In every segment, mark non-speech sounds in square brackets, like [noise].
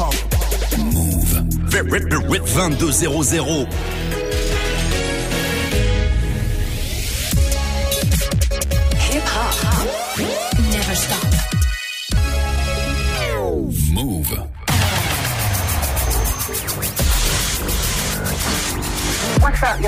hop. Move. 2200. Hip hop. Never stop. Move. What's up,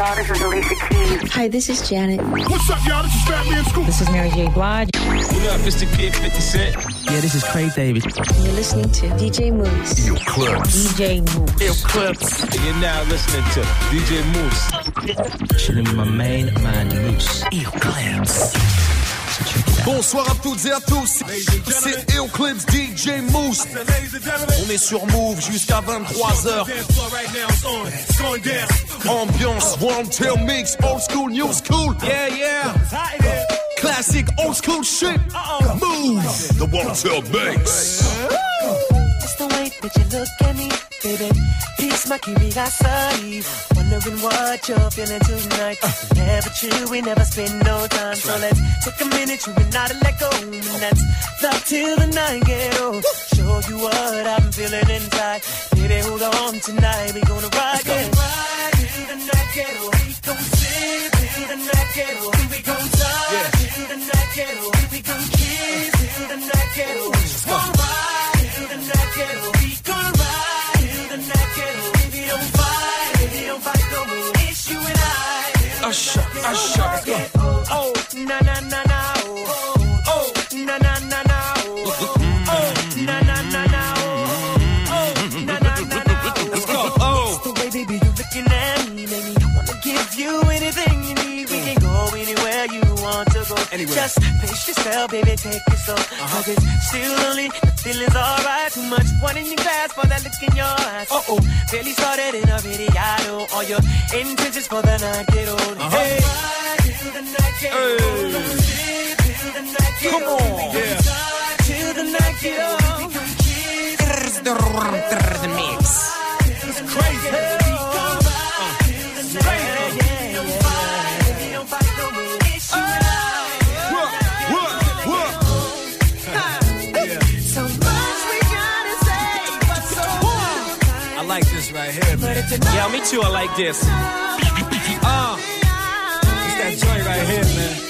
is. Hi, this is Janet. What's up, y'all? This is Fat Man Scoop. This is Mary J. Blige. What up, Mr. Kid 50 Cent? Yeah, this is Craig David. You're listening to DJ Mouss. Yo Clips. DJ Mouss. Ill Clips. And you're now listening to DJ Mouss. Chilling with my main man, Mouss. Yo Clips. Bonsoir à toutes et à tous. C'est Eoclips DJ Moose. On est sur Move jusqu'à 23h. Ambiance, one tail mix, old school, new school. Yeah, yeah. Classic, old school shit. Move. The one tail mix. It's the way that you look at me, baby. Piques my curiosity. Wondering what you're feeling tonight. Never true, we never spend no time. So let's take a minute, you and I to let go. And that's love till the night get old. Show you what I'm feeling inside. Baby, hold on tonight. We gonna ride, yeah. Ride till the night get old. We gon' sip till the night get old. We gon' touch till the night get old. We gon' kiss till the night get old. Just gonna ride till the night get old. I. Usher, usher. Oh, na na na na. Oh, oh, na na na na. Oh, oh, na na na na. Oh, oh, na na na na. Let's go. Oh. The way, baby, you're looking at me, make me wanna give you anything want to go. Anywhere. Just pace yourself, baby, take it slow. Cause it's still early, the feeling's alright. Too much one in your glass for that look in your eyes. Uh oh, barely started and already I know all your intentions for the night get old. Hey, till the night get old. Till the night get Come on. Yeah. Till the night get old. It's crazy. Yeah, me too. I like this. Uh, it's that joint right here, man.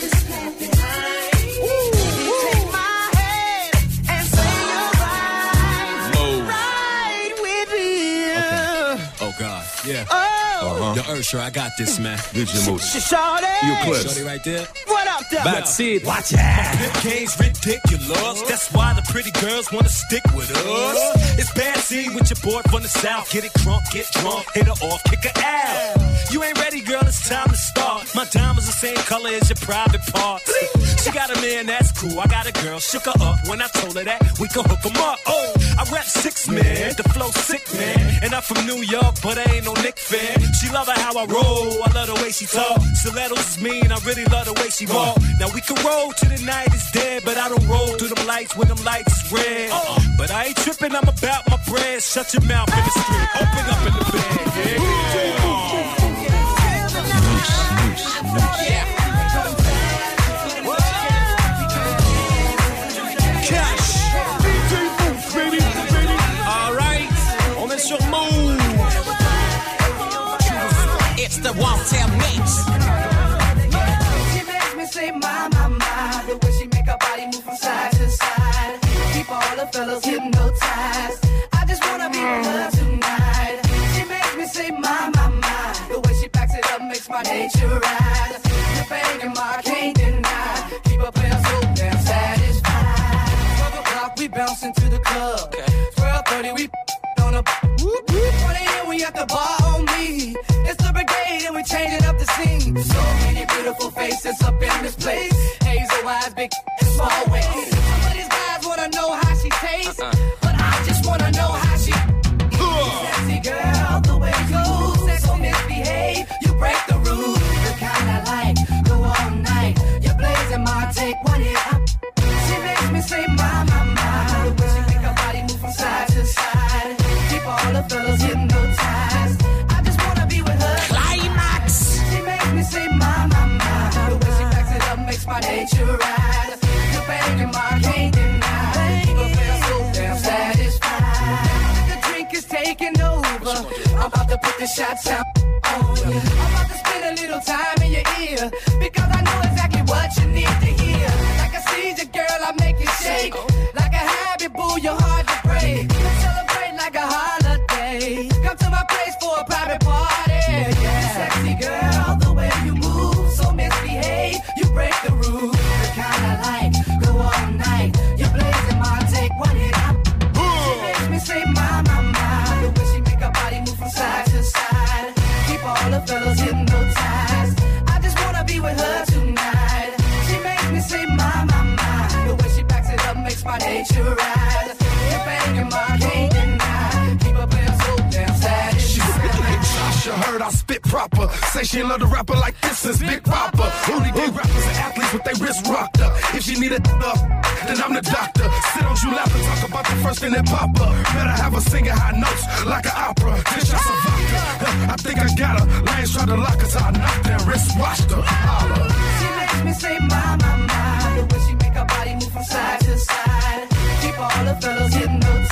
Uh-huh. Yo, Usher, I got this, man. [laughs] DJ Mouss. Shorty, Yo Clips. Shorty right there. what up, there? That's it. Watch out. This game's ridiculous. That's why the pretty girls wanna stick with us. It's bad scene with your boy from the south. Get it crunk, get drunk, hit her off, kick her out. You ain't ready, girl. It's time to start. My diamonds the same color as your private parts. She got a man, that's cool. I got a girl, shook her up when I told her that we could hook 'em up. Oh, I rap six man, the flow sick man, and I'm from New York, but I ain't no Nick fan. She love it how I roll, I love the way she talk. Stilettos is mean, I really love the way she walk. Now we can roll till the night is dead, but I don't roll through them lights when them lights is red. But I ain't tripping, I'm about my bread. Shut your mouth in the street, open up in the bed. Yeah. The one mix. She makes me say, my, my, my. The way she make her body move from side to side. Keep all the fellas. The shots hypnotized. I just wanna be with her tonight. She makes me say my, my, my. The way she it up makes my nature rise. You're banging my can't Sasha heard I spit proper. Say she love the rapper like this is Big Papa. Only day rappers and athletes with their wrist rocked up. If she need a up, then I'm the doctor. Sit on you lap and talk about the first thing that pop up. Better have her singing high notes like an opera. Then shots of vodka. I think I got her. Lions try to lock us, I knocked her, wrist washed her. Holla. She makes me say my, my, my. The way she make her body move from side to side. Keep all the fellas hypnotized.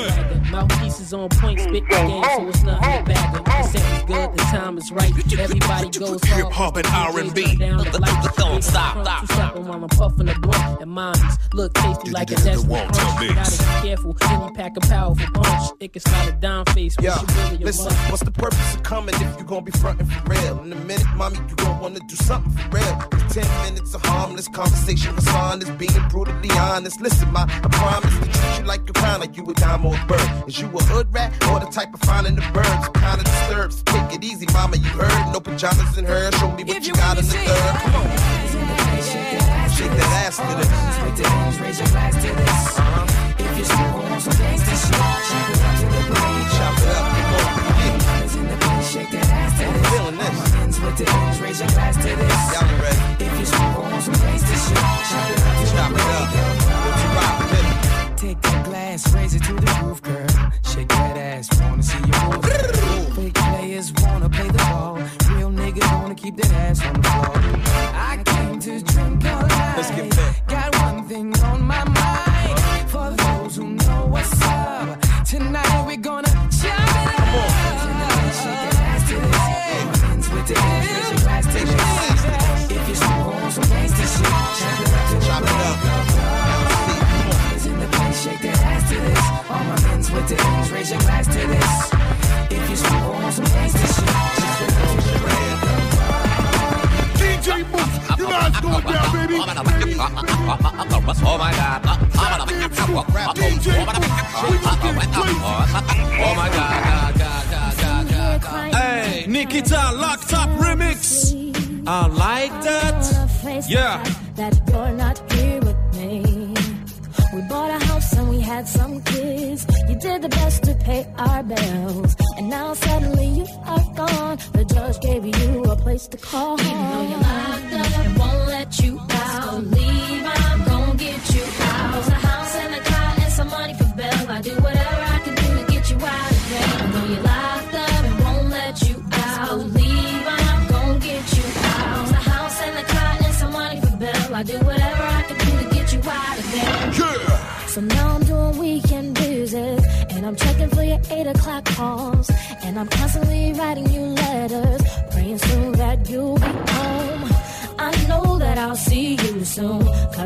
Mouthpieces on point, spit the game, so it's nothing to bag up. The set is good, the time is right. Everybody goes hard. Hip hop and R&B. The Don't stop, stop. Stepping while I'm puffing the blunt. And mines look tasty like a desperate Won't tell crunch. mix. Gotta be careful, then you pack a powerful punch. It can slide a down face, but you really a listen, what's the purpose of coming if you gon' be frontin' for real? In a minute, mommy, you gon' wanna do something for real. Ten minutes of harmless conversation with son is being brutally honest. Listen, ma, I promise to treat you like a crown, like you a dime or a bird. Is you a hood rat or the type of finding the birds? Kinda disturbs. Take it easy, mama, you heard. No pajamas in her. Show me what you, got in the third. Come on. Shake that ass to this. Raise your glass to this. Uh-huh. If you're on some gangsta shit, chop it up to the it up, come on. Yeah, in the place, shake that ass to this. feeling this. Ends with the raise your glass to this. Y'all ready. If you're on some gangsta shit, chop it up to the Chop it up. What you. Take that glass, raise it to the roof, girl. Keep that ass on the Hey, Nikita Locked Up Remix. I like that. Yeah. That you're not here with me. We bought a house and we had some kids. You did the best to pay our bills. And now suddenly you are gone. The judge gave you a place to call home.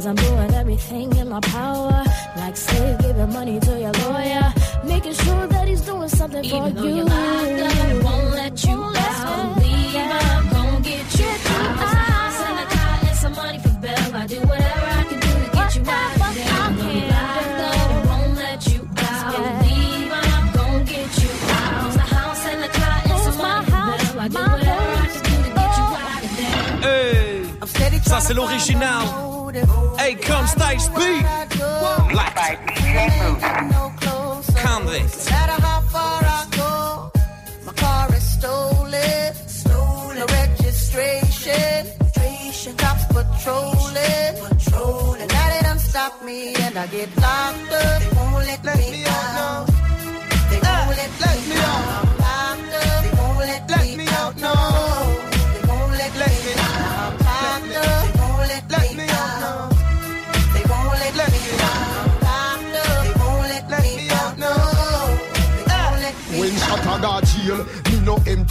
Cause I'm doing everything in my power, like say giving money to your lawyer, making sure that he's doing something for Even though you. you're locked up and won't let you out. Leave, I'm gonna get you out. There's a house and a car and some money for bail. I do whatever I can do to get you out of there. Even though you're locked up and won't let you out. Leave, I'm gonna get you out. There's a house and a car and some money for bail. I do whatever I can do to get you out of there. Hey, I'm steady ça c'est tryna l'original. Find my motive. Hey, come Styles P. Black No closer. Convict. No matter how far I go, my car is stolen. Stolen. No registration. Registration. Cops patrolling. Patrolling. Now they done stop me and I get locked up. They won't let, me out. Let, me out. I'm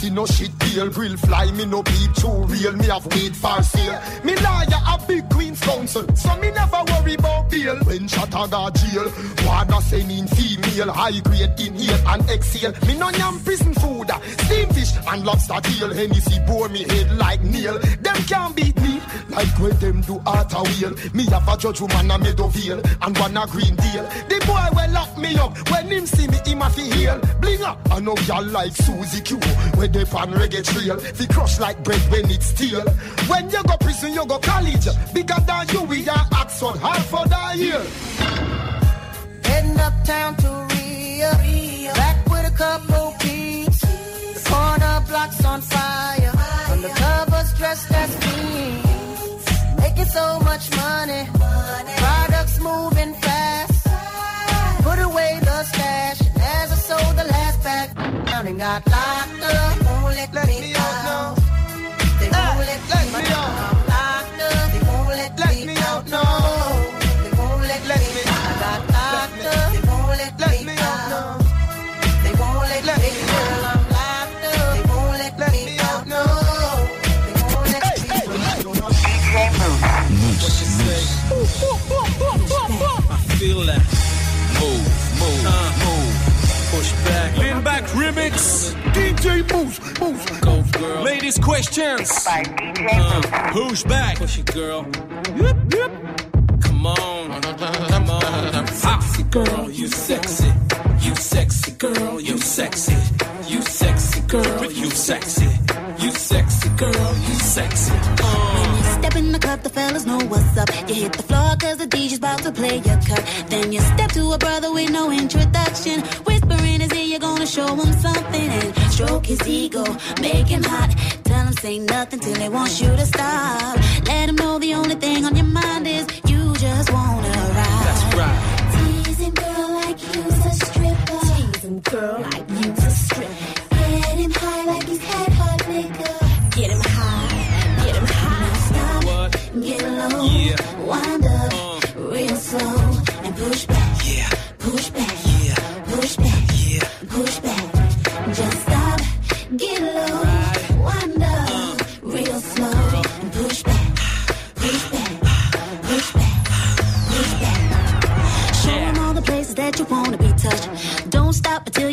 no no shit deal. Grill fly, me no beat too real. Me have weed for sale. Me lawyer a big Queen's Counsel, so me never worry about bail. When Chattanooga jail, water send in female, high grade inhale and exhale. Me no yam prison food, uh, steam fish and lobster tail. Hennessy bore me head like nail. Them can't beat me like when them do art a wheel. Me have a judge woman a Meadowvale and one a green deal. The boy will lock me up when him see me, him a fi heal. Bling up, I know y'all like Susie Q. Where they pan reggae trail, fi crush like bread when it's steel. When you go prison, you go college. Bigger than you, we are Oxford, Yale. Heading uptown to Rio, back with a couple peeps. The corner blocks on fire, undercovers dressed as fiends. Making so much money, and got locked up. Won't let, me out. They won't let, me out. DJ Mouss, Mouss. Go, girl. Ladies, questions. By DJ Uh, push back. Push it, girl. Yep, yep. Come on. Come on. Sexy girl, you sexy. You sexy girl, you sexy. You sexy girl, you sexy. You sexy girl, you sexy. When you step in the club, the fellas know what's up. You hit the floor cause the DJ's about to play your cut. Then you step to a brother with no introduction. Whisper in his ear, you're gonna show him something. And stroke his ego, make him hot. Tell him say nothing till he wants you to stop. Let him know the only thing on your mind is you just wanna ride. That's right. Teasing girl like you's a stripper. Teasing girl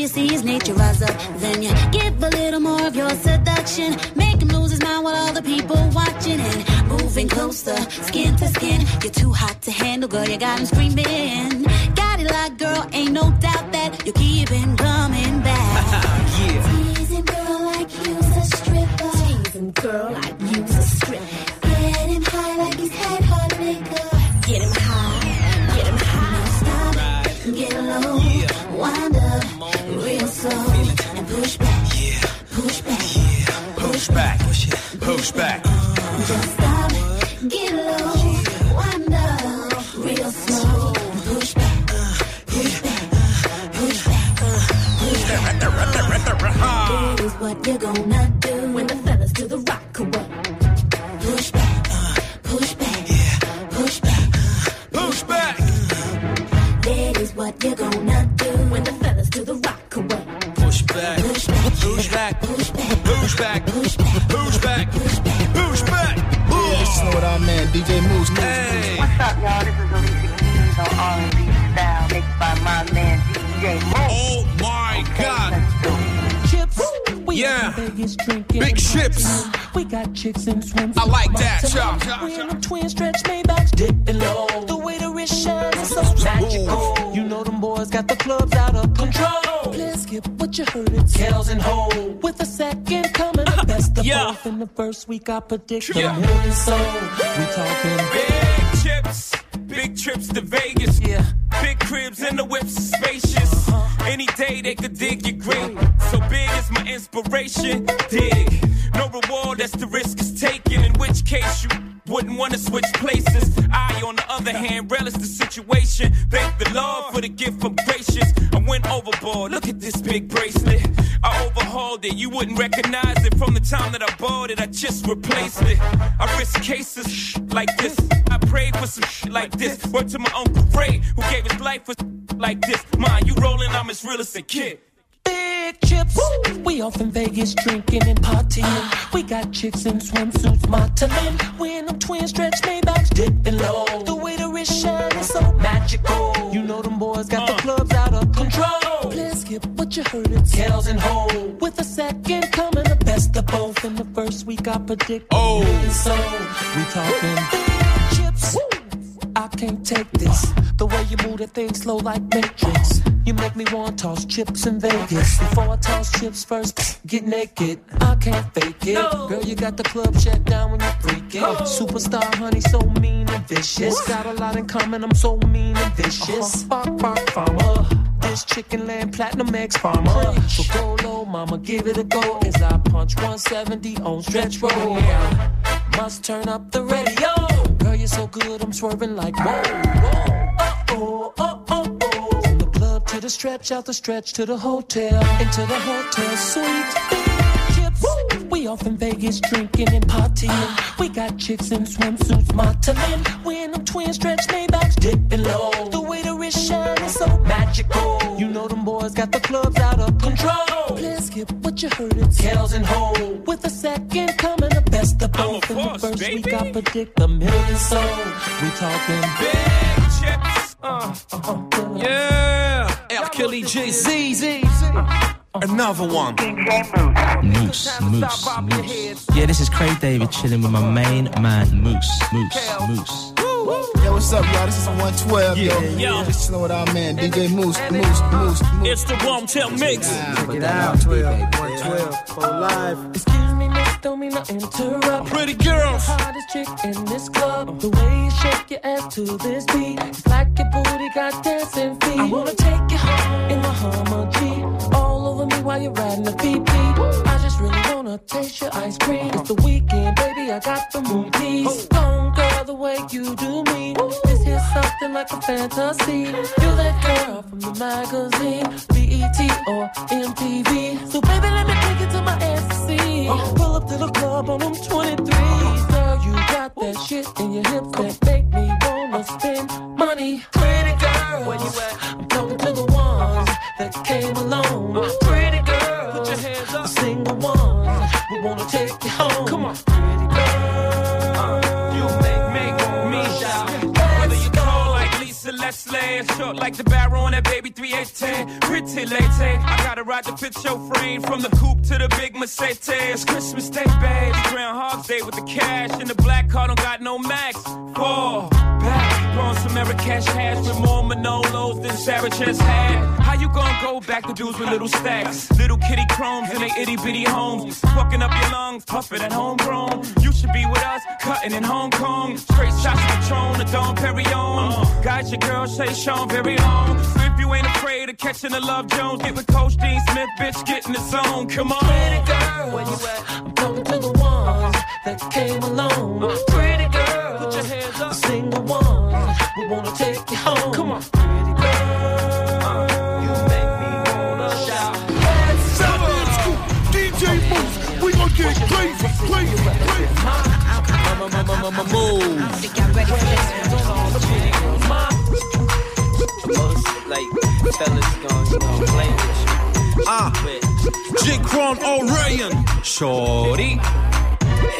you see his nature rise up. Then you give a little more of your seduction. Make him lose his mind while all the people watching and moving closer, skin to skin. You're too hot to handle, girl. You got him screaming. Got it locked, girl. Ain't no doubt that you keep him coming back. [laughs] Yeah. Teasing girl like you's a stripper. Teasing girl like Chicks in swims. I like that, y'all. We them twin stretch Maybachs dipping low. The way the wrist shines is so magical. You know them boys got the clubs out of control. Let's skip what you heard. It's Kells and Hov with a second coming. The best of Yeah. both in the first week. I predict Yeah. million sold. We talking Big chips, big trips to Vegas. For gift of gracious. I went overboard. Look at this big bracelet. I overhauled it. You wouldn't recognize it from the time that I bought it. I just replaced it. I risk cases like this. I prayed for some shit like this. Word to my uncle Ray, who gave his life for like this. Mine, you rolling, I'm as real as a kid. big chips. We off in Vegas drinking and partying. We got chicks in swimsuits, modeling. We in them twin stretch Maybachs dipping low. The way the wrist shine is so magical. Know them boys got the clubs out of control. Please skip what you heard. It's Kells and Hov. With a second coming, the best of both. In the first week, I predict. Oh, so we talking chips. I can't take this. The way you move that thing slow like Matrix. You make me want to toss chips in Vegas. Before I toss chips first, get naked. I can't fake it. Girl, you got the club shut down when you freak it. Superstar honey, so mean and vicious. Got a lot in common, I'm so mean and vicious. Bark, bark, farmer. This chicken land platinum X farmer. So go low, mama, give it a go. As I punch 170 on stretch roll. Must turn up the radio. Girl, you're so good, I'm swerving like whoa, whoa. Oh, oh, oh, oh. From the club to the stretch, out the stretch to the hotel, into the hotel suite. Chips. We off in Vegas drinking and partying. We got chicks in swimsuits, modeling. We in them twin stretch Maybachs dipping low. The way the wrist shine is so magical. You know them boys got the clubs out of control. Please skip what you heard. It's Kells and Hov. With a second coming, the best of both. In the first week, I predict a million sold. We talking big chips. Uh, uh, uh, uh Yeah. R. Kelly, Jay Z. Another one. Mouss, Mouss, Mouss. Yeah, this is Craig David chilling with my main man, Mouss, Mouss, Mouss. Yo, what's up, y'all? This is 112, yo. Yeah. Just chilling with our man, DJ Mouss, Mouss, Mouss, Mouss. It's the Wanted Mix. Check it out, 12, 112, for live. Excuse me, miss, don't mean to interrupt. Pretty girls. Hottest chick in this club. The way you shake your ass to this beat. It's like your booty got dancing feet. I wanna take you home in my Hummer G. All over me while you're riding the PP. I just really wanna taste your ice cream. It's the weekend, baby, I got the movies. Don't girl, the way you do me. This here's something like a fantasy. You're that girl from the magazine, BET or MTV. So baby, let me take you to my ecstasy. Pull up to the club on them 23s. Girl, you got that shit in your hips that make me wanna spend money. Pretty girl, where you at? I'm talking to the ones that came along. Pretty girl, put your hands up. The single ones, we wanna take you Or short like the barrel on that baby 3810. Pretty lady, I gotta ride the fit show frame from the coupe to the big Mercedes. It's Christmas Day, babe. Groundhog's Day with the cash and the black car don't got no max. Fall back, blowing some Marrakesh hash with more Manolos than Sarah just had. How you gonna go back to dudes with little stacks? Little kitty chromes in they itty bitty homes. Fucking up your lungs, puffing at homegrown. You should be with us, cutting in Hong Kong. Straight shots Patron, a Dom Perignon. Got your girl, say Sean very long. So if you ain't afraid of catching the Love Jones, get with Coach Dean Smith, bitch, get in the zone. Come on. Pretty girl, where you at? I'm talking to the ones that came along. Pretty girl, put your hands up. The single ones, we wanna take you home. Come on, pretty girl, you make me wanna shout. DJ Mouss, we gon' get crazy, crazy, crazy. Like, fellas gon' you know, play with you. Ah, J. Cron O'Ryan. Shorty.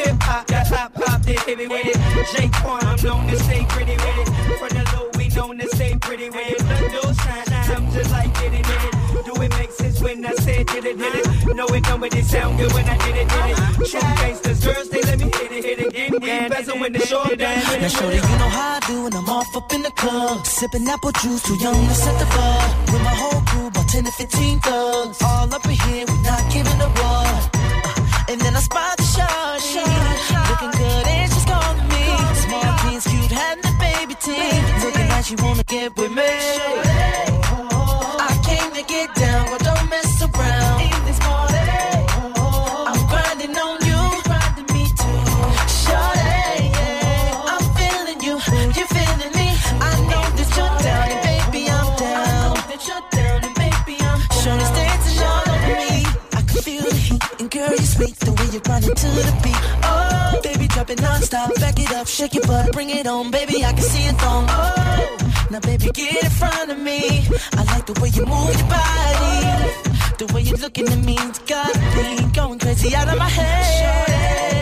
Hip hop, that's hop hop, they hit it with it. J. Quan, I'm known to stay pretty with it. From the low, we known to stay pretty with it. The doors shine, I'm just like did it, it. Do it make sense when I said did it, did it? No, it don't, but it sound good when I did it, did it. True gangsters, girls, they let me hit it, hit it, get it. Bezel when the short down. Now, shorty, you know how I do when I'm off up in the club. Sipping apple juice, too young to set the bar. With my whole crew, about 10 to 15 thugs. All up in here, we not giving a run. Uh, and then I spot the shawty. Looking good, and she's calling me. Small jeans, cute, having the baby team. Looking like she wanna get with me. You're grinding to the beat. Oh, baby, drop it non-stop. Back it up, shake your butt, bring it on, baby. I can see it on. Oh, now baby, get in front of me. I like the way you move your body. The way you're looking at me, it's got me going crazy out of my head.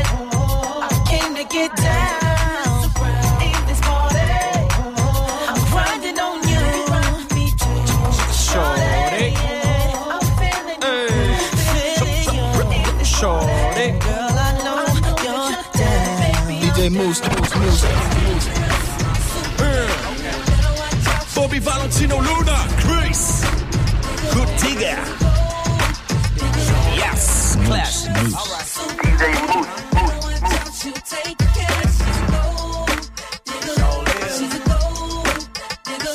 Down. DJ Mouss, Mouss, Mouss, Mouss. Uh. Bobby Valentino Luna, Chris. Good digger. Yes, class.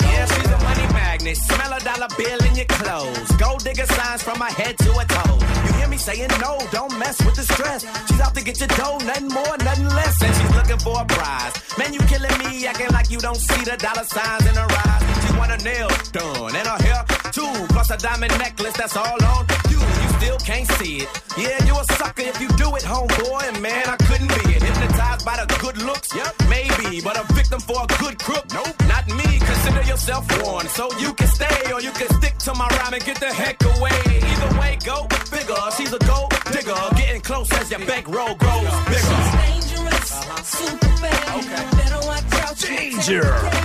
Yeah, she's a money magnet. Smell a dollar bill in your clothes. Gold digger signs from my head to her saying no, don't mess with the stress. She's out to get your dough, nothing more, nothing less. And she's looking for a prize. Man, you killing me, acting like you don't see the dollar signs in her eyes. She want her nails done and her hair too. Plus a diamond necklace that's all on you. You still can't see it. Yeah, you a sucker if you do it, homeboy. And man, I couldn't be it. Hypnotized by the good looks, yep, maybe. But a victim for a good crook, nope, not me. Consider yourself warned. So you can stay or you can stick to my rhyme and get the heck away. Either way, go your bankroll grows bigger. Dangerous, super bad. Okay. Better watch out. Danger.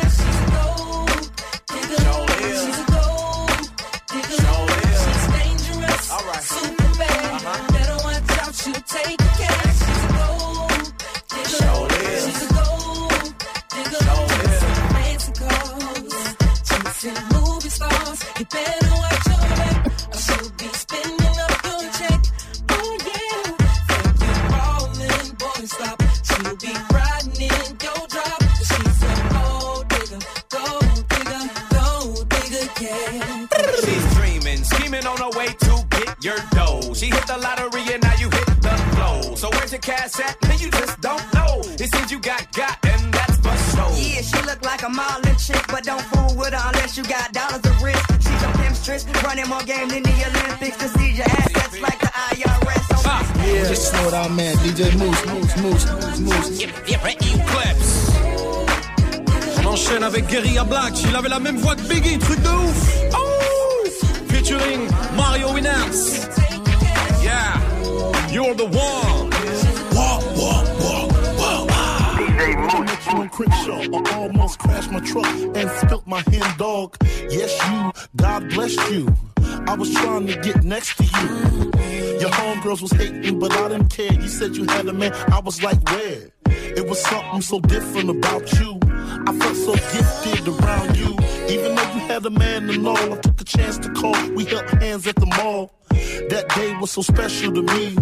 Where's your cash at? Man, you just don't know. It seems you got got, and that's for sure. Yeah, she look like a modeling chick, but don't fool with her unless you got dollars to risk. She's a pimpstress, running more game than the Olympics. To see your assets like the IRS. So Yeah, just slow it down, man. DJ Moose, Moose, Moose, Moose, Moose. Claps. On enchaîne avec Guerilla Black. Il avait la même voix que Biggie, truc de ouf. Oh! Featuring Mario Winans. Yeah, you're the one. Walk. on Crenshaw. I almost crashed my truck and spilt my hen dog. Yes, you. God bless you. I was trying to get next to you. Your homegirls was hating, but I didn't care. You said you had a man. I was like, where? It was something so different about you. I felt so gifted around you. Even though you had a man and all, I took a chance to call. We held hands at the mall. That day was so special to me.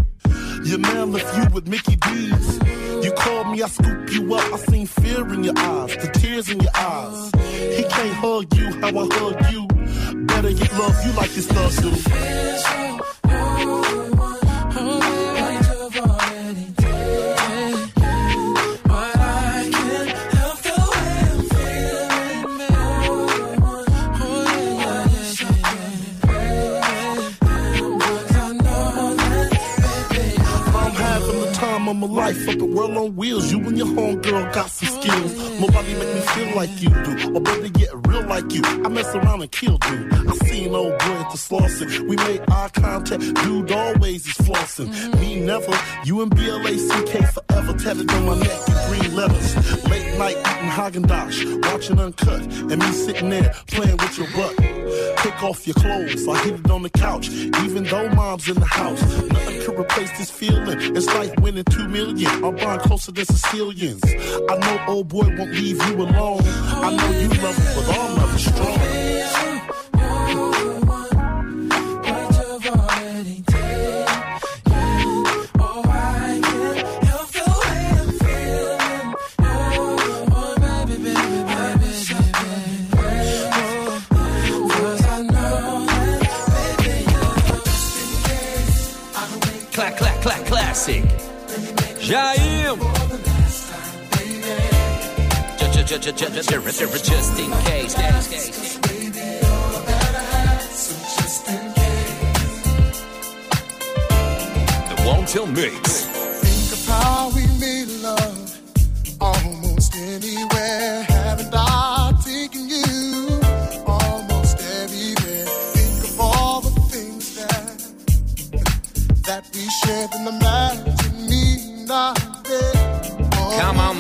Your man left you with Mickey D's. You called me, I scooped you up. I seen fear in your eyes, the tears in your eyes. He can't hug you how I hug you. Better get love you like his thugs do. My life up at World on Wheels. You and your homegirl got some skills. Nobody make me feel like you do, or better get real like you. I mess around and kill dude. I seen old boy at the. We made eye contact. Dude always is flossing. Me never. You and BLACK forever tatted on my neck in green letters. Late night eating Haagen Dazs, watching Uncut, and me sitting there playing with your butt. Take off your clothes. I hit it on the couch, even though mom's in the house. Nothing could replace this feeling. It's like winning two million. I'm buying closer than Sicilians. I know old boy won't leave you alone. I know you love him, but our love is strong. Clack, clack, clack, classic. Jair. Ju- ju- ju- ju- ju- ju- ju- Just in case. The Mix.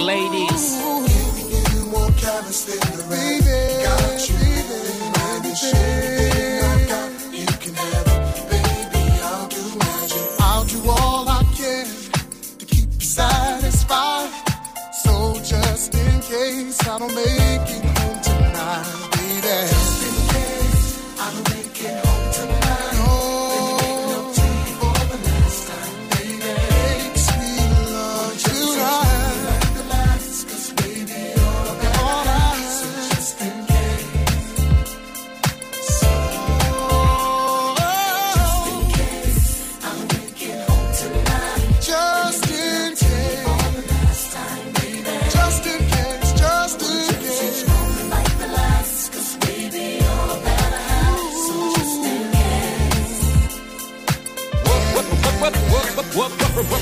Baby, I'll do magic. I'll do all I can to keep you satisfied. So just in case I don't make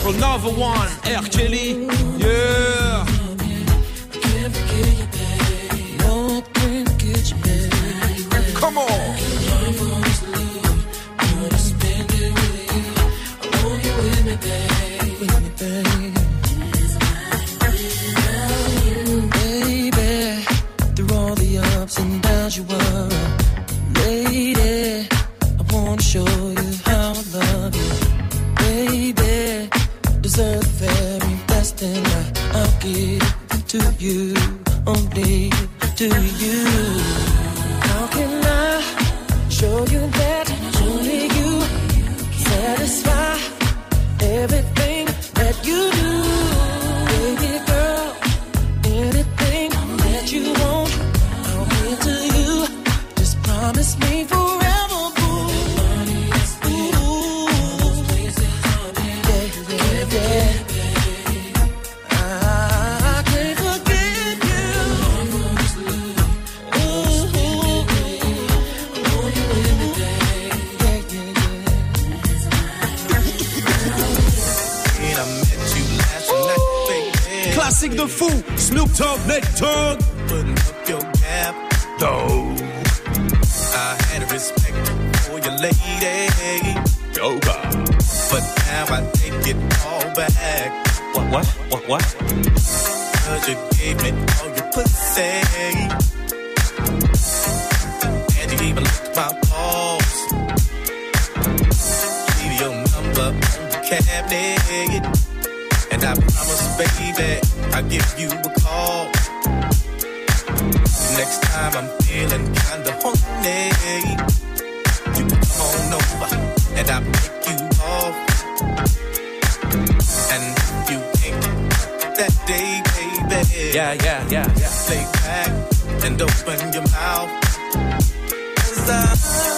Another one, R. Kelly. Yeah. Cabinet. And I promise, baby, I'll give you a call. Next time I'm feeling kinda horny. You can come on over and I'll pick you off. And if you think that day, baby. Yeah, yeah, yeah, yeah. Lay back and open your mouth. 'Cause I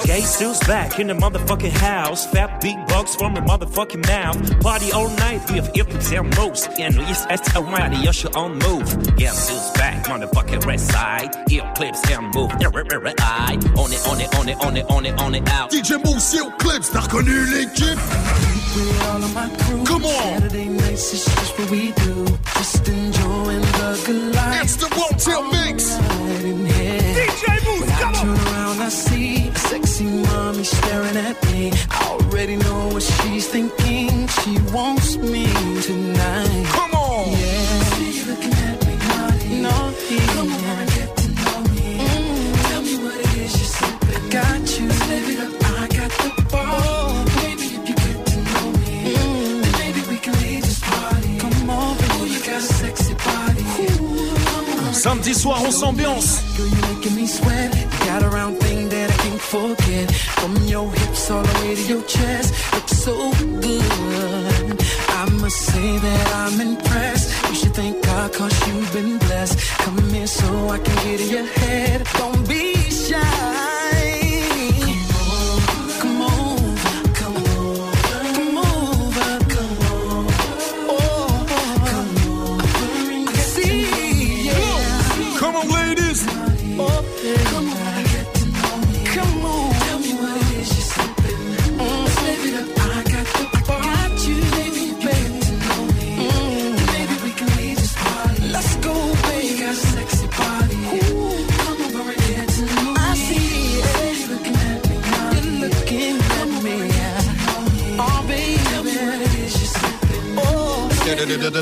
could. Gay suits back in the motherfucking house. Fat beat bugs from the motherfucking mouth. Party all night with Eclipse and Mouss. And Luis Esta Radio Show on move. Gay suits back, motherfucking red side. Eclipse and move. I on it, on it, on it, on it, on it, on it out. DJ Mouss, Yo Clips, t'as reconnu l'équipe? With all of. Come on. Saturday nights is just what we do. Just enjoying the good life. It's the Motel Mix. Come on. Turn around, I see a sexy mommy staring at me. I already know what she's thinking. She wants me tonight. Come on. Yeah. She's looking at me naughty. Naughty. Come on and get to know me. Tell me what it is you're sipping. Got you. Live it up. I got the ball. Maybe if you get to know me, then maybe we can leave this party. Come on, baby. You got a sexy body. Come on. Samedi soir, on s'ambiance. Girl, got a round thing that I can't forget. From your hips all the way to your chest, looks so good. I must say that I'm impressed. You should thank God cause you've been blessed. Come here so I can get in your head.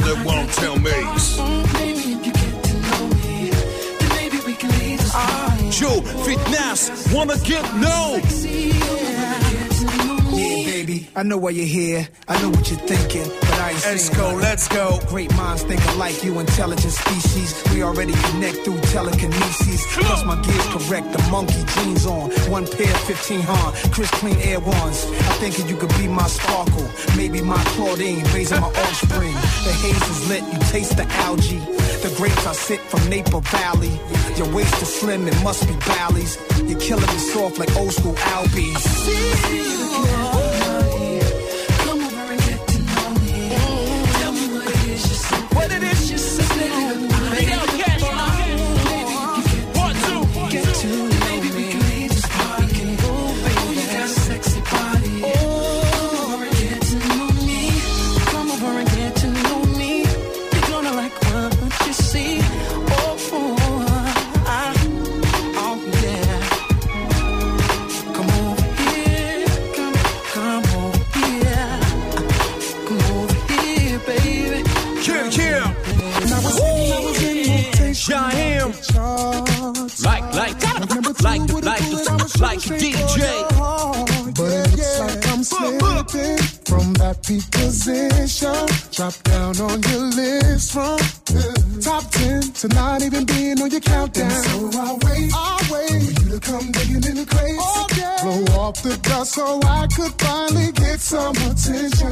The Wanted Mix. Joe, fitness, wanna get no. Yeah, baby, I know why you're here. I know what you're thinking, I ain't Let's go, let's go. Great minds think alike, you intelligent species. We already connect through telekinesis. Plus my gears correct, the monkey jeans on. One pair, 15 Han, Chris clean air ones. I think you could be my sparkle, maybe my Claudine, raising my offspring. The haze is lit, you taste the algae. The grapes I sit from Napa Valley. Your waist is slim, it must be Bally's. You're killing me soft like old school Albies. Like, DJ. But it looks like I'm slipping from that peak position. Drop down on your list from top 10 to not even being on your countdown. So I'll wait, I'll wait for you to come digging in the crates. Blow off the dust so I could finally get some attention.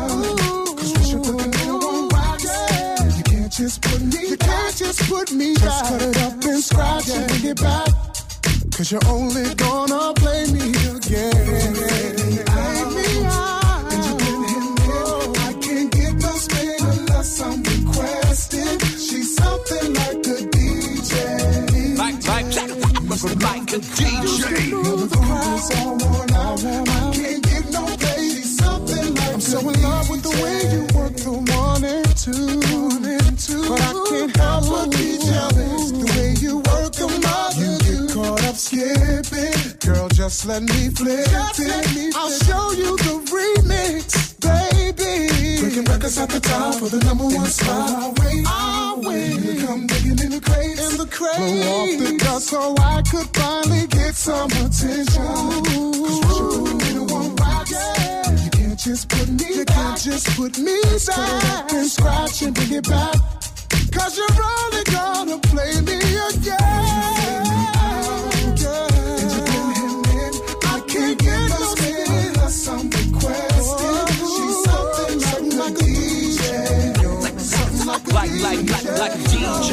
Cause once you put the nail on wax, you can't just put me You can't just put me Just cut it up and scratch it and bring it back. Cause you're only gonna play me again. Play me out. And you can hit me. I can't get no spin unless I'm requested. She's something like a DJ. Like, like, like, like a DJ. The groove is all worn out. I can't get no play. She's something like I'm so in love with the way you work the one and two. But I can't get skipping. Girl, just let me flip it. I'll show you the remix, baby. Breaking records at the top for the number one spot. I'll wait, I'll wait. You come digging in the crates. In the crates. Blow off the dust so I could finally get some attention. Cause once you put me in one box, you can't just put me You can't just put me back. It up and scratch and bring it back. Cause you're only gonna play me again. Unless requested. She's something like a DJ. Something like a Like, like, like, like a DJ.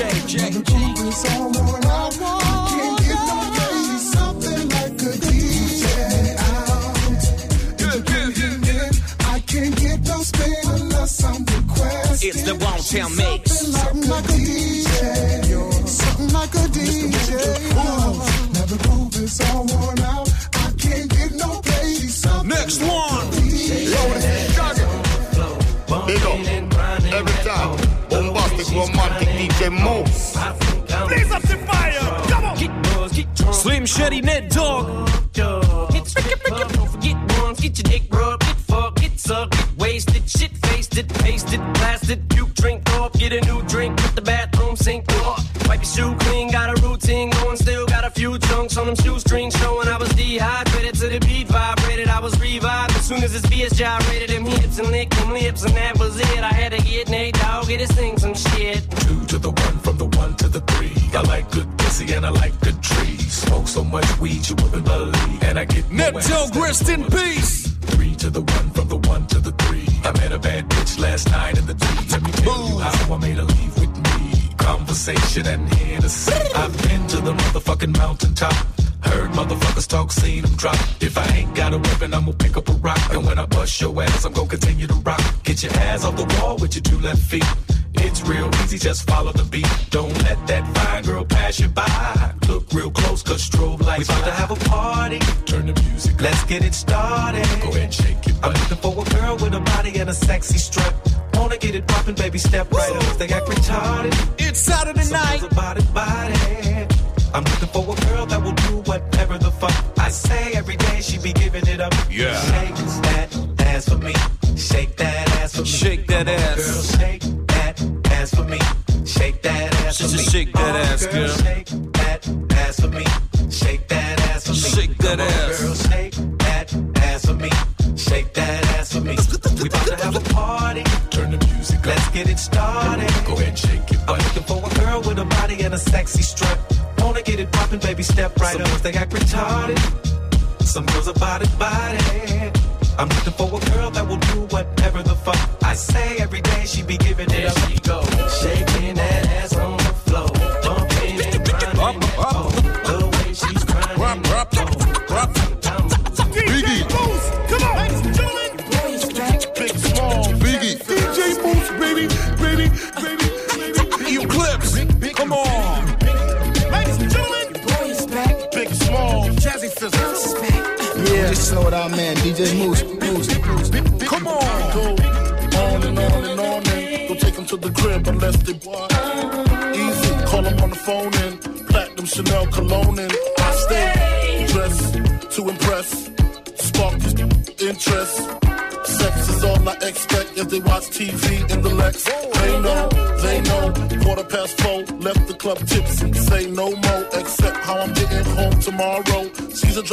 It's all worn out. I can't get no play. She's something like a DJ. I can't get no spin unless I'm requested. It's the Wanted Mix. Romantic DJ Mouss. Blaze up the fire. Come on. Slim Shady Nate Dogg. Get freaky, freaky, don't forget ones. Get your dick rubbed, get fucked, get sucked, get wasted, shit faced it, pasted, blasted, puke, drink off, get a new drink, put the bathroom sink off. Wipe your shoe clean, got a routine going, still got a few chunks on them shoestrings showing I was dehydrated to the beat vibrated. I was revived as soon as this BS gyrated them hips and licked them lips, and that was it. I had to get Nate Dogg, get his thing I like good trees. Smoke so much weed you wouldn't believe. And I get ass Dog, in peace. Three to the one, from the one to the three. I met a bad bitch last night in the D. Let me tell you how I made her leave with me. Conversation and Hennessy. I've been to the motherfucking mountaintop. Heard motherfuckers talk, seen them drop. If I ain't got a weapon, I'ma pick up a rock. And when I bust your ass, I'm gonna continue to rock. Get your ass off the wall with your two left feet. It's real easy, just follow the beat. Don't let that fine girl pass you by. Look real close, cause strobe lights. We about to have a party. Turn the music. Let's get it started. Go ahead and shake it. I'm looking for a girl with a body and a sexy strut. Wanna get it poppin', baby, step right up. They act retarded. It's Saturday night. Body, body. I'm looking for a girl that will do whatever the fuck I say every day. She be giving it up. Yeah. Shake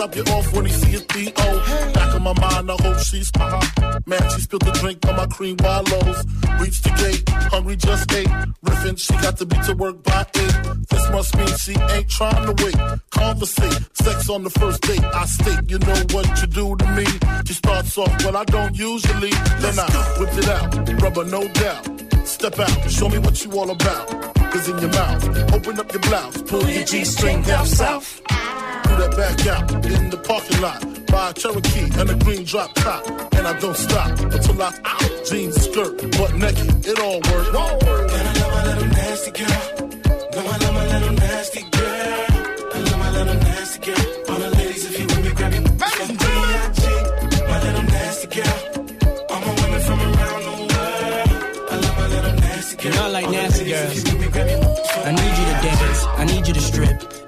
drop you off when he see his P.O. Back in my mind, I hope she's uh Man, she spilled the drink on my cream wallows. Reached the gate, hungry just ate. Riffin', she got to be to work by eight. This must mean she ain't trying to wait. Conversate, sex on the first date. I state, you know what you do to me. She starts off, well, I don't usually. Then I whip it out, rubber, no doubt. Step out, show me what you all about. Cause in your mouth, open up your blouse, pull your G-string down south. That back out in the parking lot. Buy a Cherokee and a green drop top. And I don't stop until I out. Jeans, skirt, butt naked, it all work. And I love my little nasty girl. No, I love my little nasty girl. I love my little nasty girl. All the ladies, if you with me, grab me B.I.G. My little nasty girl.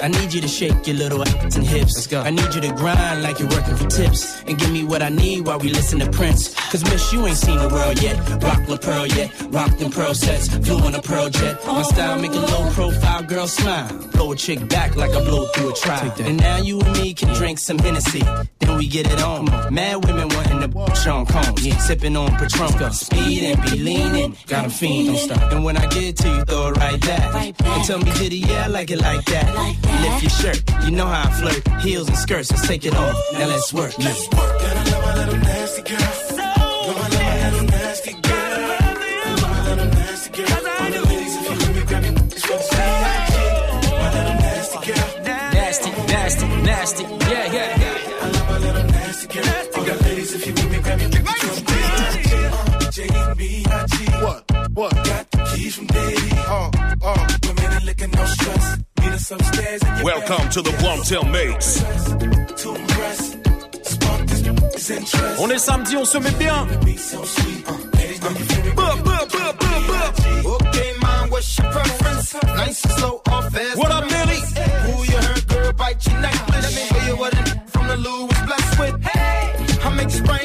I need you to shake your little ass and hips. Let's go. I need you to grind like you're working for tips. And give me what I need while we listen to Prince. Cause miss, you ain't seen the world yet. Rock La Pearl yet. Rock them pearl sets. Flew on a pearl jet. My style make a low profile girl smile. Blow a chick back like I blow through a trial. And now you and me can drink some Hennessy. Then we get it on. Mad women wanting to Sean Combs. Yeah, sipping on Patron. Speed and be leaning. Got a fiend. Don't stop. And when I get to you, throw it right back. And tell me, did he, yeah, I like it like that. Lift your shirt. You know how I flirt. Heels and skirts. Let's take it off. Now let's work. Let's work. And I love my little nasty girl. No, I love my little nasty girl. I love my little nasty girl. All the ladies, if you with me, grab me from B.I.G. My little nasty girl. Nasty, nasty, nasty. Yeah, yeah, yeah. I love my little nasty girl. All the ladies, if you with me, grab me from B.I.G. J.B.I.G. What? What? Got the keys from Diddy. Uh, uh. Women and liquor, no stress. Meet us upstairs in Welcome to the Blumtel Mates. To impress. Spark this is interest. On est samedi, on se met bien. Okay, mom, what's your preference? Nice and slow or fast? What up, Millie? Who you heard, girl, bite your necklace. Let me show you what it from the Lou was blessed with. Hey, I make spring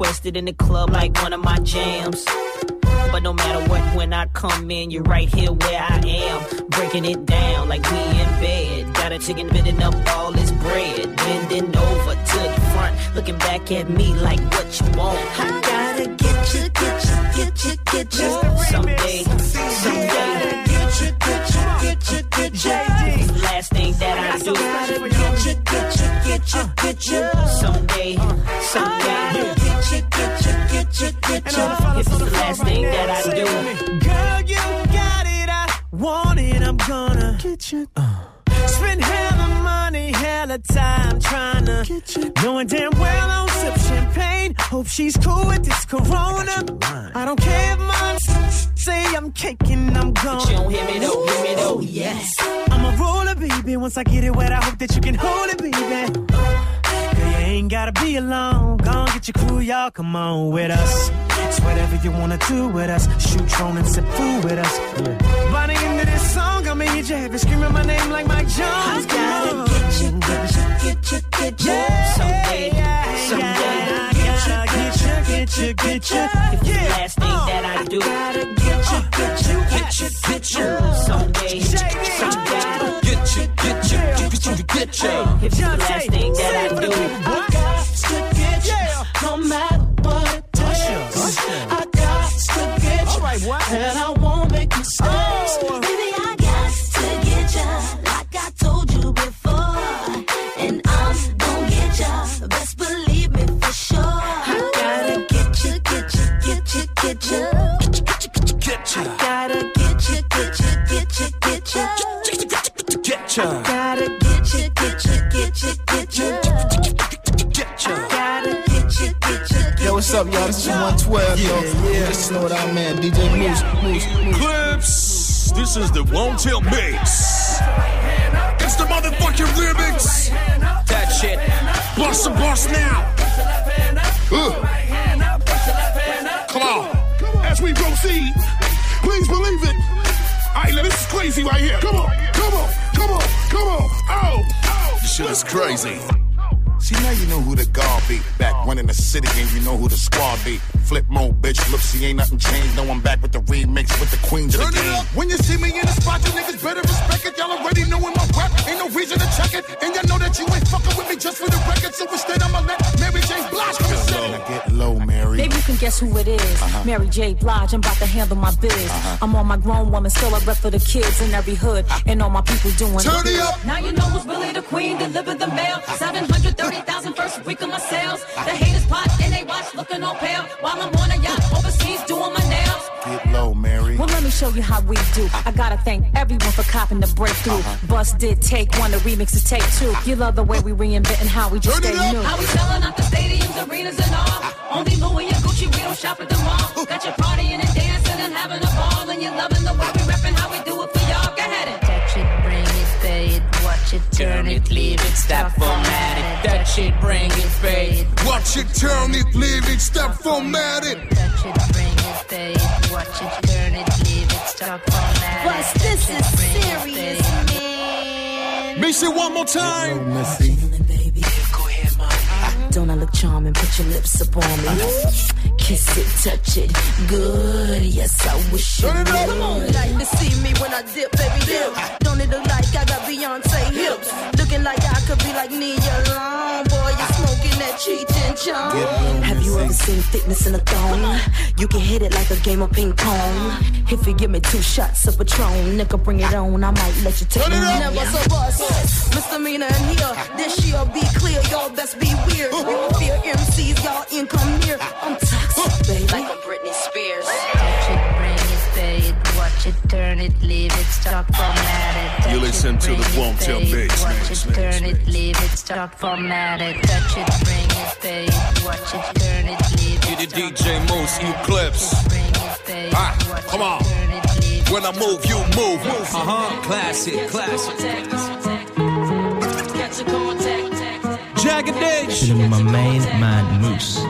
requested in the club, like one of my jams. But no matter what, when I come in, you're right here where I am. Breaking it down like we in bed. Got a chicken bending up all this bread. Bending over to the front, looking back at me like what you want. I gotta get you, get you, get you, get you. Someday, someday. Get you, get you, get you, get you. Last thing that I do. Get you, get you, get you, get you. Someday, someday. Get you, get you. It's the last thing that I do. Girl, you got it. I want it. I'm gonna get you. Uh. Spend hella money, hella time trying to get you. Knowing damn well I don't sip champagne. Hope she's cool with this corona. I don't care if mom say I'm caking, I'm gone. But you don't hear me though, hear me though, yes. I'm a roller, baby. Once I get it wet, I hope that you can hold it, baby. You ain't gotta be alone. Go get your crew, y'all. Come on with us. It's whatever you wanna do with us. Shoot drone and sip food with us. By the end of this song, I'ma hit you heavy, screaming my name like Mike Jones. I gotta get you, get you, get you, get you. Someday, someday. Get you, get you, get you. It's the last thing that I do. Gotta get you, get you, get you, get you. Someday, someday. Get you, get you, get you, get you. It's the last thing that I do. Get. I gotta get you, get you, get you, get you. Get you. I gotta get you, get you, get Yo, what's up, y'all? This is 112, yo. Just know what I man. DJ Mouss, Mouss, Mouss. Clips. This is the Wanted Mix. It's the motherfucking remix. That shit. Bust the bust now. Uh. Come on. As we proceed, please believe it. All right, now this is crazy right here. Come on, crazy. See, now you know who the guard be. Back running the city, and you know who the squad be. Flip mode, bitch. Look, see, ain't nothing changed. No, I'm back with the remix with the queens of the Turn it game. up. When you see me in the spot, you niggas better respect it. Y'all already knowin' my rap. Ain't no reason to check it. And y'all know that you ain't fucking with me just for the record. So instead, I'ma let Mary J. Blige come and set it. Get low, Mary. Maybe you can guess who it is. Uh-huh. Mary J. Blige, I'm about to handle my biz. Uh-huh. I'm on my grown woman, still a rep for the kids in every hood. And all my people doing Turn the it up. Now you know who's really the queen, deliver the mail. 730,000 first week of my sales. The haters plot watch pale. While I'm on a yacht overseas doing my nails. Get low, Mary. Well, let me show you how we do. I gotta thank everyone for copping the breakthrough. Uh-huh. Bust did take one, the remix is take two. You love the way we reinventing how we just stay new. How we selling out the stadiums, arenas, and all. Only Louis and Gucci, we don't shop at the mall. Got you partying and dancing and having a ball. And you're loving the watch it, turn it, leave it, stop, format it. Touch it, bring it, pay it. Watch it, turn it, leave it, stop, format it. Touch it, bring it, pay it, watch it, turn it, leave it, stop, format it. Plus, this Touch is it, bring it, serious, pay it. man. Mix it one more time. Missy. Don't I look charming? Put your lips upon me. Kiss it, touch it, good. Yes, I wish you Turn it up. would. Come on, like to see me when I dip, baby dip. Don't it look like I got Beyonce hips? Looking like I could be like Nia Long. Boy, you smoking that cheating chong. Have you ever seen thickness in a thong? You can hit it like a game of ping pong. If you give me two shots of Patron, nigga, bring it on. I might let you take it home. Never so bust. Misdemeanor in here. This year be clear, y'all best be weird. You don't fear MCs, y'all income near. Listen to the bring Won't Tell pay Mix, Watch it, turn it, leave it, stop, format. Touch it, bring it, pay watch it, turn it, leave it. You the DJ Mouss, you clips. Bring it, pay it, Ah, watch come on. turn it, leave it. When I move, you move. Uh huh. Classic, classic. catch a contact. Jagged Edge. Chilling my main man, Mouss.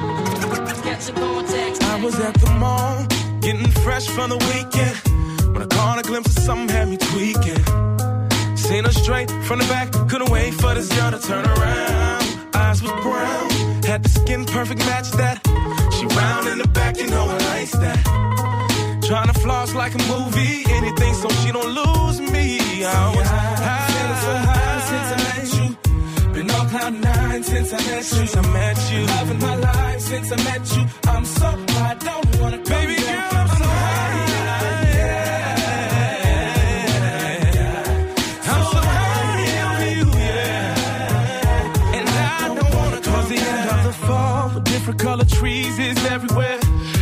Catch a contact. I was at the mall, getting fresh from the weekend. When I caught a glimpse of something had me tweaking. Seen her straight from the back, couldn't wait for this girl to turn around. Eyes was brown, had the skin perfect match that. She round in the back, you know I likes that. Trying to floss like a movie, anything so she don't lose me. I was high, so high since I met you. Been on cloud nine since I met you. Since I met you. Loving my life since I met you. I'm so high, don't wanna come Baby down. girl, I'm so high. Trees is everywhere.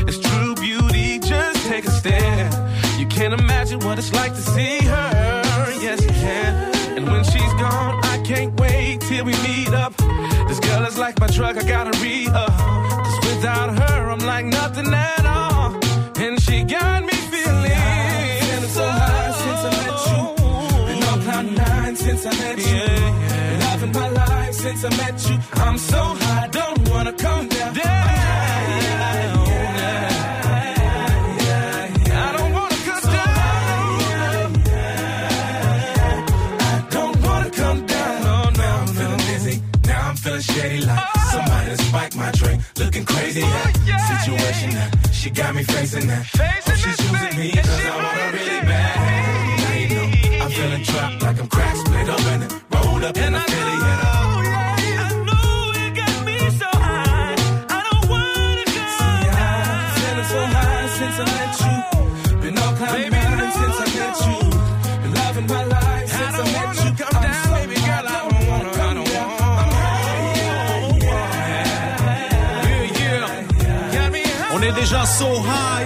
It's true beauty, just take a stare. You can't imagine what it's like to see her. Yes, you can. And when she's gone, I can't wait till we meet up. This girl is like my drug, I gotta re up. Cause without her, I'm like nothing at all. And she got me feeling. feeling so high since I met you. Been on cloud nine since I met you. Been loving my life since I met you. I'm so high, don't wanna come down. Me facing that.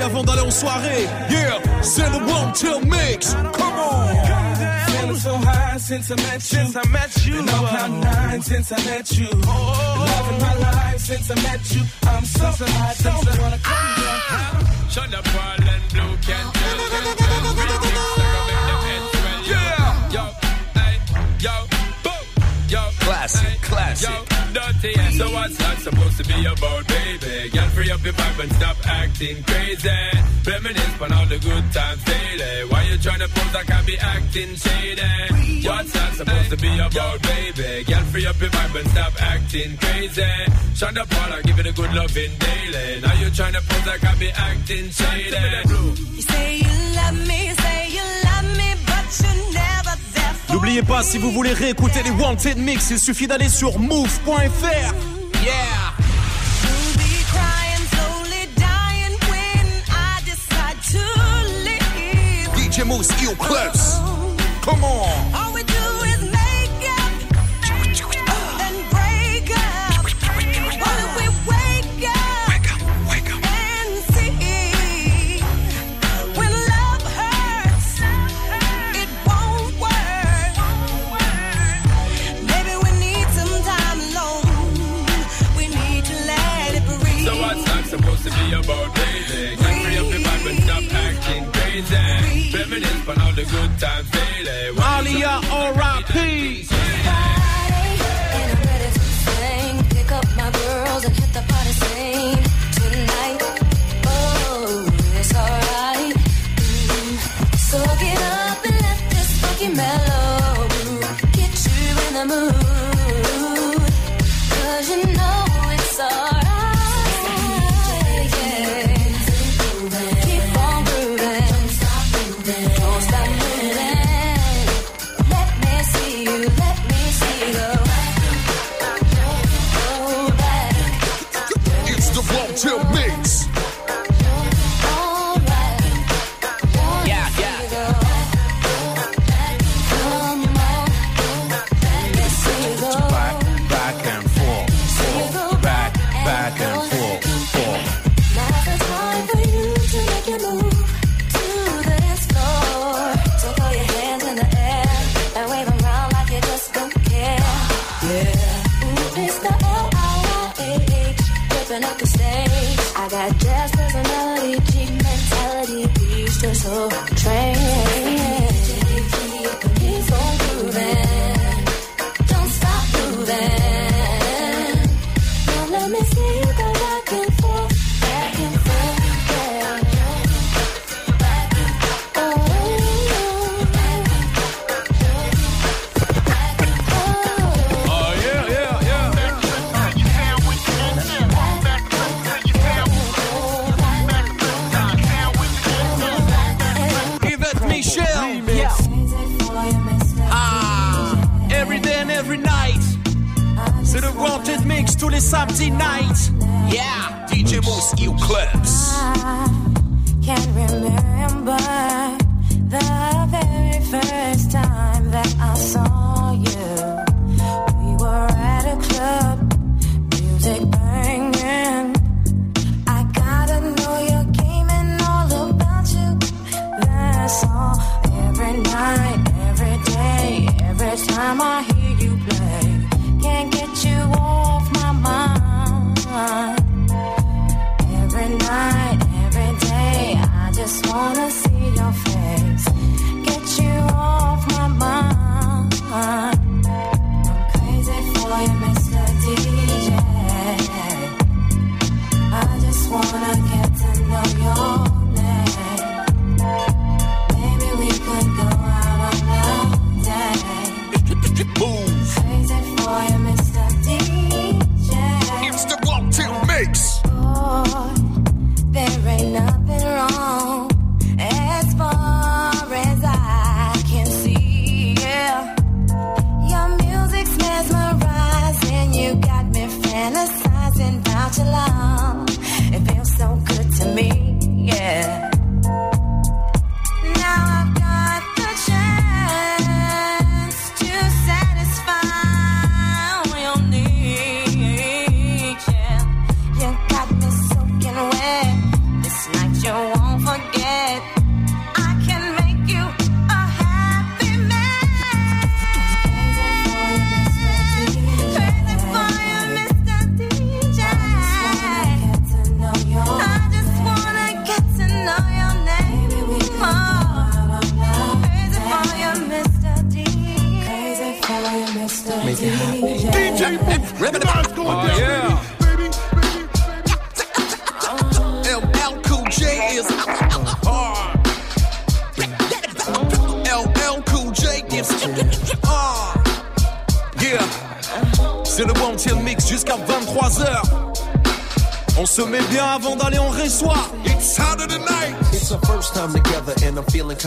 Avant d'aller en soirée. Yeah, c'est le One Till Mix. Come on. So high since I met you. Since I met you. Been on cloud nine since I met you. Loving my life since I met you. I'm so high, don't wanna come down. Shut up, Paul and Blue can I swell, yo. Yo, hey, yo, boom, yo. Classic, hey, classic. Yo, dirty, yeah. so what's that supposed to be about, baby? Girl, free up your vibe and stop acting crazy. Reminisce on all the good times daily. Why you tryna pose like I be acting shady? What's that supposed to be about, baby? Girl, free up your vibe and stop acting crazy. Shonda Paul, I give it a good loving daily. Now you tryna pose like I be acting shady. You say you love me, say you love me, but you're never for N'oubliez pas, si vous voulez réécouter les Wanted Mix, il suffit d'aller sur move.fr. Yeah! be crying, slowly dying when I decide to leave. DJ Moose, Clips. Come on.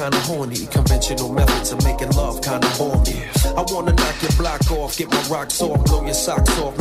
kinda horny. Conventional methods of making love kinda boring. I wanna knock your block off, get my rocks off, blow your socks off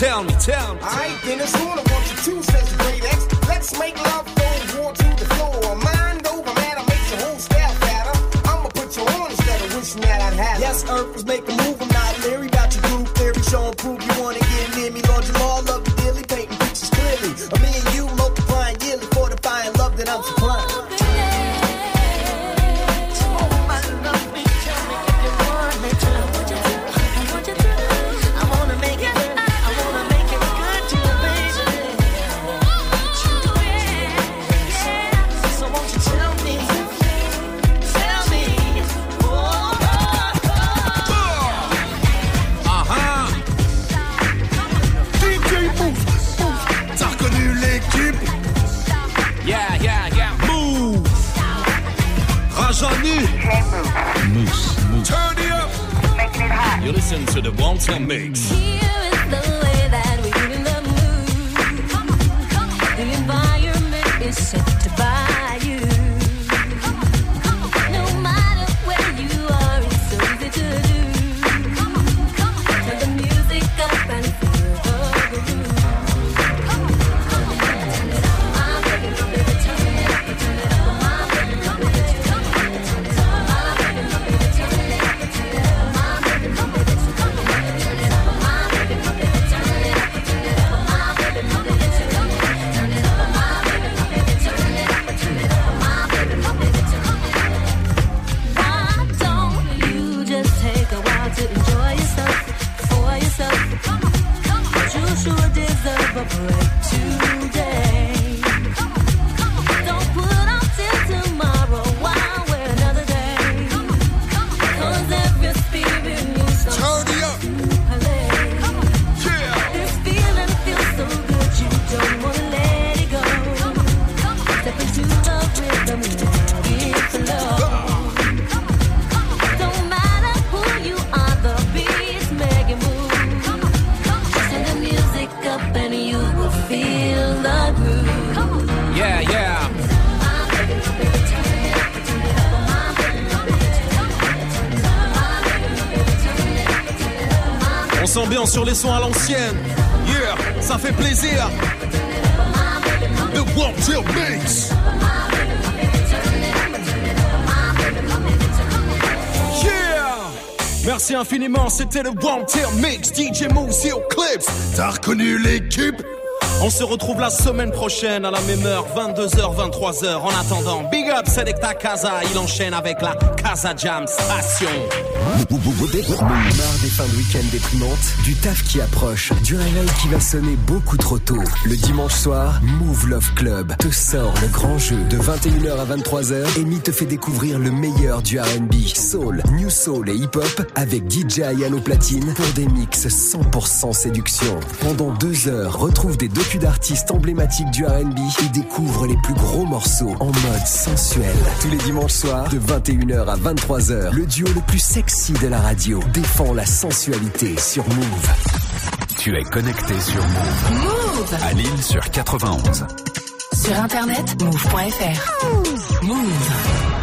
town. Alright, then it's on. I want you two, says the great X. Let's make love, go war to the floor. Mind over matter makes your whole staff fatter. I'ma put you on instead of wishing that I'd had. Yes, Earth was making a sur les sons à l'ancienne. Yeah, ça fait plaisir. The One Time Mix. Merci infiniment, c'était le One Time Mix, DJ Moose Clips. T'as reconnu l'équipe? On se retrouve la semaine prochaine à la même heure, 22h, 23h. En attendant, big up Selecta Casa, il enchaîne avec la Casa Jam Station. Marre des fins de week-end déprimantes, du taf qui approche, du réveil qui va sonner beaucoup trop tôt. Le dimanche soir, Move Love Club te sort le grand jeu de 21h à 23h. Amy te fait découvrir le meilleur du R&B, soul, new soul et hip-hop avec DJ Ayano Platine pour des mix 100% séduction. Pendant deux heures, retrouve des docus d'artistes emblématiques du R&B et découvre les plus gros morceaux en mode sensuel. Tous les dimanches soirs, de 21h à 23h, le duo le plus sexy de la radio défend la sensualité sur Move. Tu es connecté sur Move. Move À Lille sur 91. Sur internet, move.fr. Move.